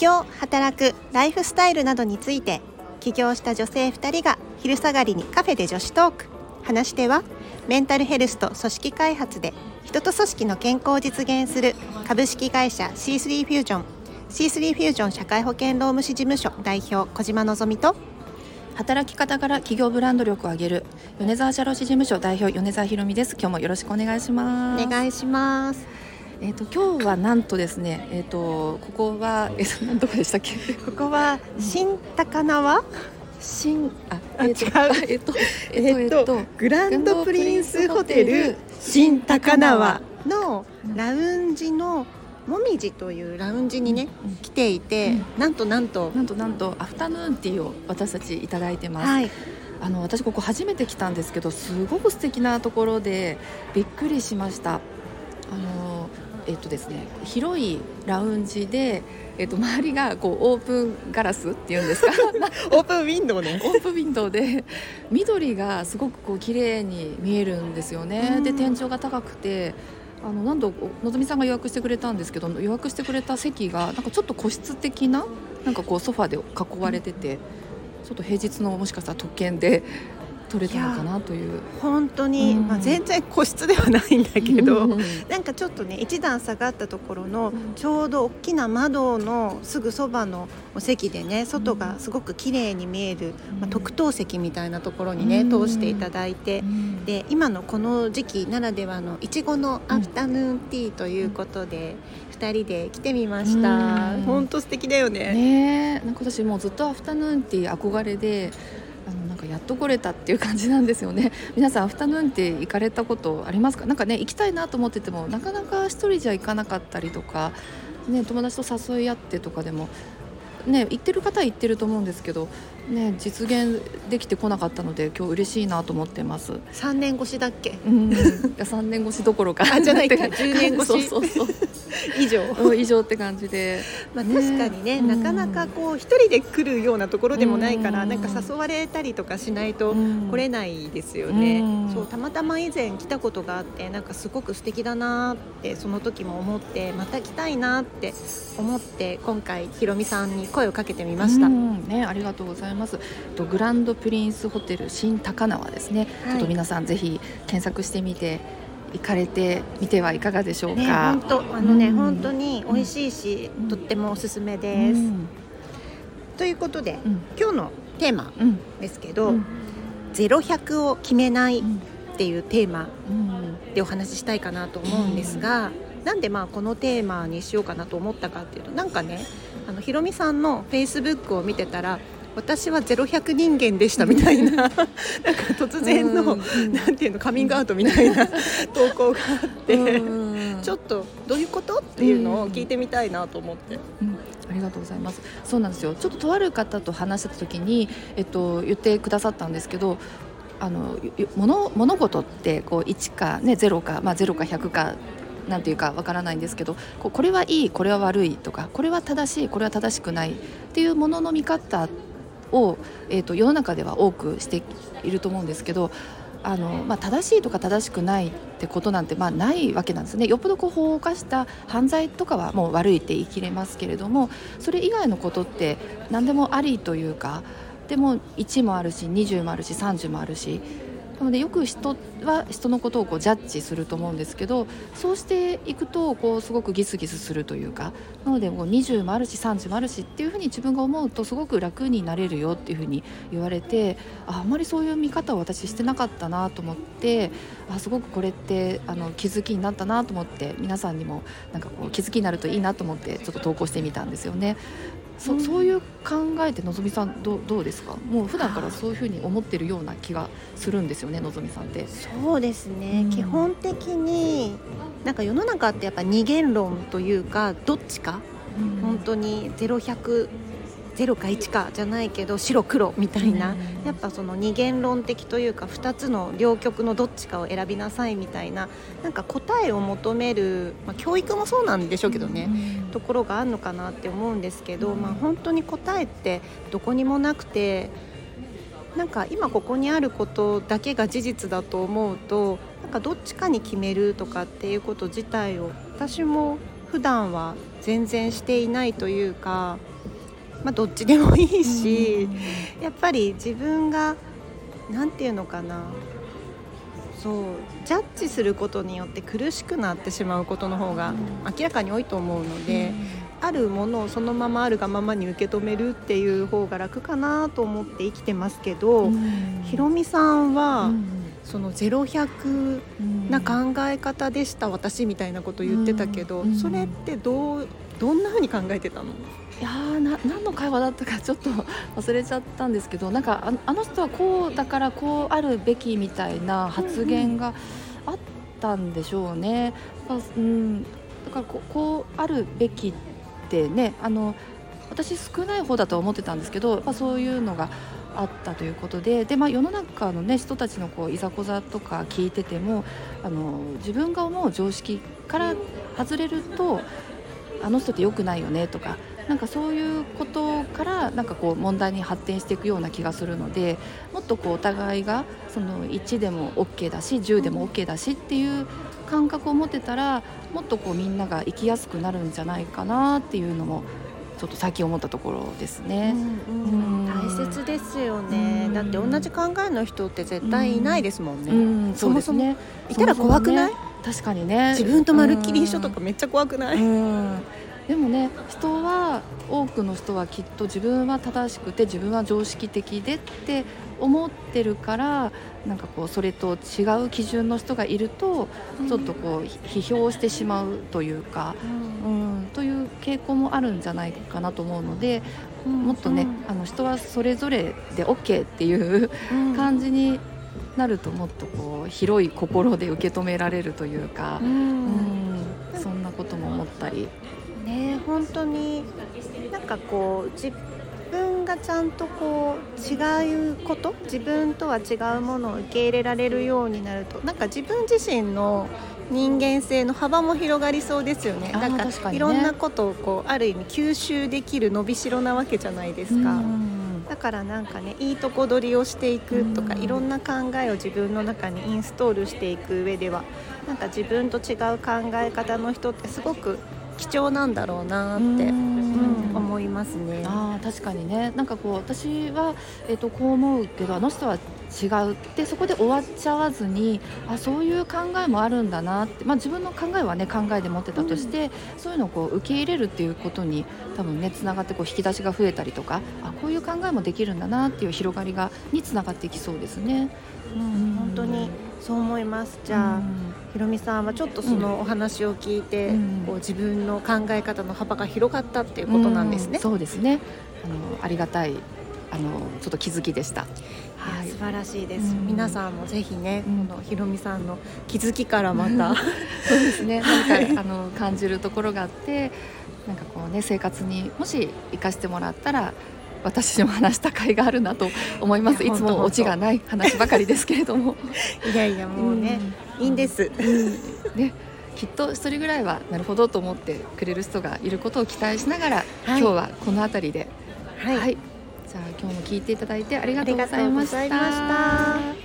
業働くライフスタイルなどについて起業した女性2人が昼下がりにカフェで女子トーク。話し手はメンタルヘルスと組織開発で人と組織の健康を実現する株式会社 C3 フュージョン C3 フュージョン社会保険労務士事務所代表小島のと。働き方から企業ブランド力を上げる米沢社労士事務所代表米沢ひろみです。今日もよろしくお願いします。お願いします。えっ、ー、と今日はなんとですねえっ、ー、とここはえー、何とこでしたっけ？ここは新高輪？新ああ違う。えっとえっとグランドプリンスホテル新高輪のラウンジのもみじというラウンジにね、うん、来ていて、うん、なんとなんと。なんとなんとアフタヌーンティーを私たちいただいてます、はい、あの私ここ初めて来たんですけどすごく素敵なところでびっくりしましたえっとですね広いラウンジでえっと、周りがこうオープンガラスっていうんですか？オープンウィンドウね。オープンウィンドウで緑がすごくこう綺麗に見えるんですよね。で天井が高くてあの何度のぞみさんが予約してくれたんですけど予約してくれた席がなんかちょっと個室的ななんかこうソファで囲われててちょっと平日のもしかしたら特権で取れたのかなという。本当に、うん、まあ、全然個室ではないんだけど、うん、なんかちょっとね一段下がったところのちょうど大きな窓のすぐそばのお席でね外がすごく綺麗に見える、まあ、特等席みたいなところにね、通していただいて、で今のこの時期ならではのいちごのアフタヌーンティーということで。2人で来てみました。本当素敵だよね。ねなんか私もうずっとアフタヌーンティー憧れであのなんかやっと来れたっていう感じなんですよね。皆さんアフタヌーンって行かれたことありますか？なんかね行きたいなと思っててもなかなか1人じゃ行かなかったりとか、ね、友達と誘い合ってとかでもね行ってる方は行ってると思うんですけどね実現できてこなかったので今日嬉しいなと思ってます。3年越しだっけ？うん。いや3年越しどころか。あじゃないか。10年越し。そうそうそう。以上、うん、以上って感じで、まあ、確かにね、ね、なかなかこう一人で来るようなところでもないから、ん、なんか誘われたりとかしないと来れないですよね、そうたまたま以前来たことがあってなんかすごく素敵だなってその時も思ってまた来たいなって思って今回ひろみさんに声をかけてみました、ね、ありがとうございますとグランドプリンスホテル新高輪ですね、はい、ちょっと皆さんぜひ検索してみて行かれてみてはいかがでしょうか？本当、あのね、うん、本当に美味しいし、うん、とってもおすすめです。うん、ということで、今日のテーマですけど、ゼロ百を決めないっていうテーマでお話ししたいかなと思うんですが。なんでまあこのテーマにしようかなと思ったかっていうとなんかねあのひろみさんのフェイスブックを見てたら私はゼロ百人間でしたみたいななんか突然の、なんていうのカミングアウトみたいな 投稿があってちょっとどういうこと？っていうのを聞いてみたいなと思って。うんありがとうございます。そうなんですよ。ちょっととある方と話した時に、えっと、言ってくださったんですけど。あの物物事ってこう1か、ね、0か、まあ、0か100かなんていうかわからないんですけどここれはいいこれは悪いとかこれは正しいこれは正しくないっていうものの見方を、えーと、世の中では多くしていると思うんですけどあの、まあ、正しいとか正しくないってことなんて、まあ、ないわけなんですね。よっぽどこう法を犯した犯罪とかはもう悪いって言い切れますけれどもそれ以外のことって何でもありというかでも1もあるし20もあるし30もあるしなのでよく人は人のことをこうジャッジすると思うんですけどそうしていくとこうすごくギスギスするというかなのでもう20もあるし30もあるしっていうふうに自分が思うとすごく楽になれるよっていうふうに言われてああんまりそういう見方を私してなかったなと思ってあすごくこれってあの気づきになったなと思って皆さんにもなんかこう気づきになるといいなと思ってちょっと投稿してみたんですよね。そそういう考えてのぞみさんどどうですか？もう普段からそういうふうに思ってるような気がするんですよねのぞみさんって。そうですね、うん、基本的になんか世の中ってやっぱ二元論というかどっちか、うん、本当にゼロ百0か1かじゃないけど白黒みたいな、やっぱその二元論的というか2つの両極のどっちかを選びなさいみたいな。なんか答えを求める、まあ、教育もそうなんでしょうけどね、ところがあるのかなって思うんですけど、まあ、本当に答えってどこにもなくてなんか今ここにあることだけが事実だと思うとなんかどっちかに決めるとかっていうこと自体を私も普段は全然していないというか、まあ、どっちでもいいし、やっぱり自分が何て言うのかな。そうジャッジすることによって苦しくなってしまうことの方が明らかに多いと思うので、うん、あるものをそのままあるがままに受け止めるっていう方が楽かなと思って生きてますけど、うん、ひろみさんは、うん、その0100な考え方でした私みたいなこと言ってたけど、それってどうどんなふうに考えてたの？いやな何の会話だったか ちょっと忘れちゃったんですけどなんかああの人はこうだからこうあるべきみたいな発言があったんでしょうね。うん、うん、だからここうあるべきってねあの私少ない方だと思ってたんですけどやっぱそういうのがあったということでで、まあ、世の中の、ね、人たちのこういざこざとか聞いててもあの自分が思う常識から外れるとあの人って良くないよねとかなんかそういうことからなんかこう問題に発展していくような気がするのでもっとこうお互いがその1でも OK だし10でも OK だしっていう感覚を持てたらもっとこうみんなが生きやすくなるんじゃないかなっていうのもちょっと最近思ったところですね。大切ですよね、だって同じ考えの人って絶対いないですもんね。うん。そもそもいたら怖くない、ね、確かにね。自分とまるっきり一緒とかめっちゃ怖くない、でもね人は多くの人はきっと自分は正しくて自分は常識的でって思ってるからなんかこうそれと違う基準の人がいると、ちょっとこう批評してしまうというか、うん、うん、という傾向もあるんじゃないかなと思うので、うん、もっとね、あの人はそれぞれで OK っていう感じになるともっとこう広い心で受け止められるというか、うん、そんなことも思ったり。ね本当になんかこう自分がちゃんとこう違うこと自分とは違うものを受け入れられるようになるとなんか自分自身の人間性の幅も広がりそうですよね。なんか、ね、いろんなことをこうある意味吸収できる伸びしろなわけじゃないですか。だからなんかねいいとこ取りをしていくとかいろんな考えを自分の中にインストールしていく上ではなんか自分と違う考え方の人ってすごく貴重なんだろうなって、うん、思いますね。あ確かにねなんかこう私は、えーと、こう思うけどあの人は違う。ってそこで終わっちゃわずにあそういう考えもあるんだなって、まあ、自分の考えはね考えで持ってたとして、うん、そういうのをこう受け入れるっていうことに多分ねつながってこう引き出しが増えたりとかあこういう考えもできるんだなっていう広がりがにつながっていきそうですね。うん、本当にそう思います。じゃあ、うん、ひろみさんはちょっとそのお話を聞いて、うん、こう自分の考え方の幅が広がったっていうことなんですね、そうですね。あのありがたいあのちょっと気づきでした。はい、素晴らしいです。皆さんもぜひね、このひろみさんの気づきからまた そうですね。なんかあの感じるところがあって、なんかこうね生活にもし生かしてもらったら私にも話した甲斐があるなと思います。いつもオチがない話ばかりですけれども。いやいやもうね、うん、いいんです、うん、ねきっと一人ぐらいはなるほどと思ってくれる人がいることを期待しながら、はい、今日はこの辺りで、はい、はい、じゃあ今日も聞いていただいてありがとうございました。